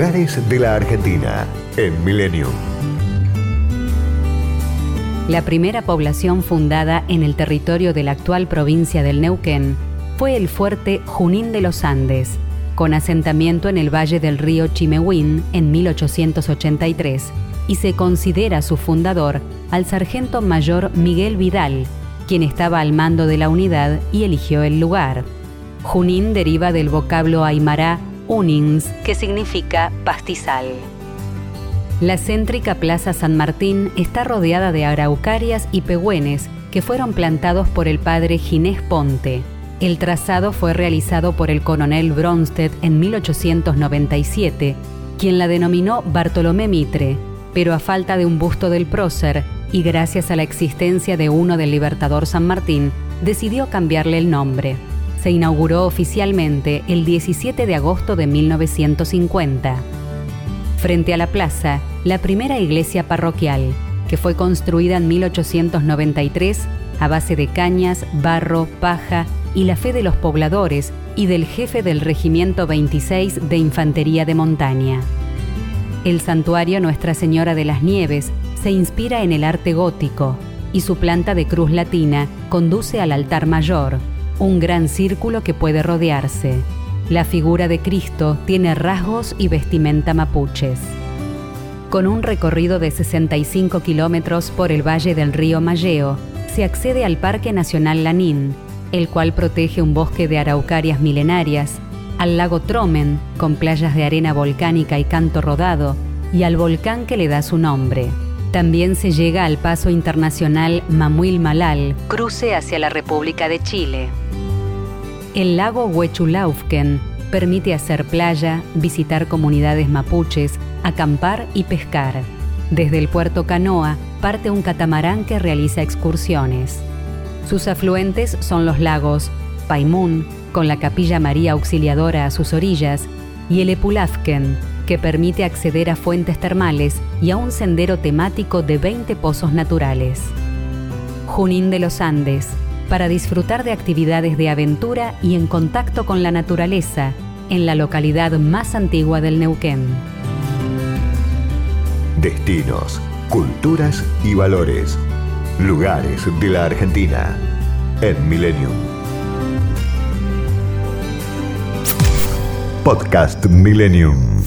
Lugares de la Argentina en Millennium. La primera población fundada en el territorio de la actual provincia del Neuquén fue el fuerte Junín de los Andes, con asentamiento en el valle del río Chimehuín en 1883, y se considera su fundador al sargento mayor Miguel Vidal, quien estaba al mando de la unidad y eligió el lugar. Junín deriva del vocablo aymara unins, que significa pastizal. La céntrica Plaza San Martín está rodeada de araucarias y pegüenes que fueron plantados por el padre Ginés Ponte. El trazado fue realizado por el coronel Bronstedt en 1897, quien la denominó Bartolomé Mitre, pero a falta de un busto del prócer y gracias a la existencia de uno del Libertador San Martín, decidió cambiarle el nombre. Se inauguró oficialmente el 17 de agosto de 1950. Frente a la plaza, la primera iglesia parroquial, que fue construida en 1893 a base de cañas, barro, paja y la fe de los pobladores y del jefe del Regimiento 26 de Infantería de Montaña. El santuario Nuestra Señora de las Nieves se inspira en el arte gótico y su planta de cruz latina conduce al altar mayor, un gran círculo que puede rodearse. La figura de Cristo tiene rasgos y vestimenta mapuches. Con un recorrido de 65 kilómetros por el valle del río Malleo, se accede al Parque Nacional Lanín, el cual protege un bosque de araucarias milenarias, al lago Tromen, con playas de arena volcánica y canto rodado, y al volcán que le da su nombre. También se llega al paso internacional Mamuil Malal, cruce hacia la República de Chile. El lago Huechulaufken permite hacer playa, visitar comunidades mapuches, acampar y pescar. Desde el puerto Canoa parte un catamarán que realiza excursiones. Sus afluentes son los lagos Paimún, con la capilla María Auxiliadora a sus orillas, y el Epulafken, que permite acceder a fuentes termales y a un sendero temático de 20 pozos naturales. Junín de los Andes, para disfrutar de actividades de aventura y en contacto con la naturaleza, en la localidad más antigua del Neuquén. Destinos, culturas y valores. Lugares de la Argentina en Millennium. Podcast Millennium.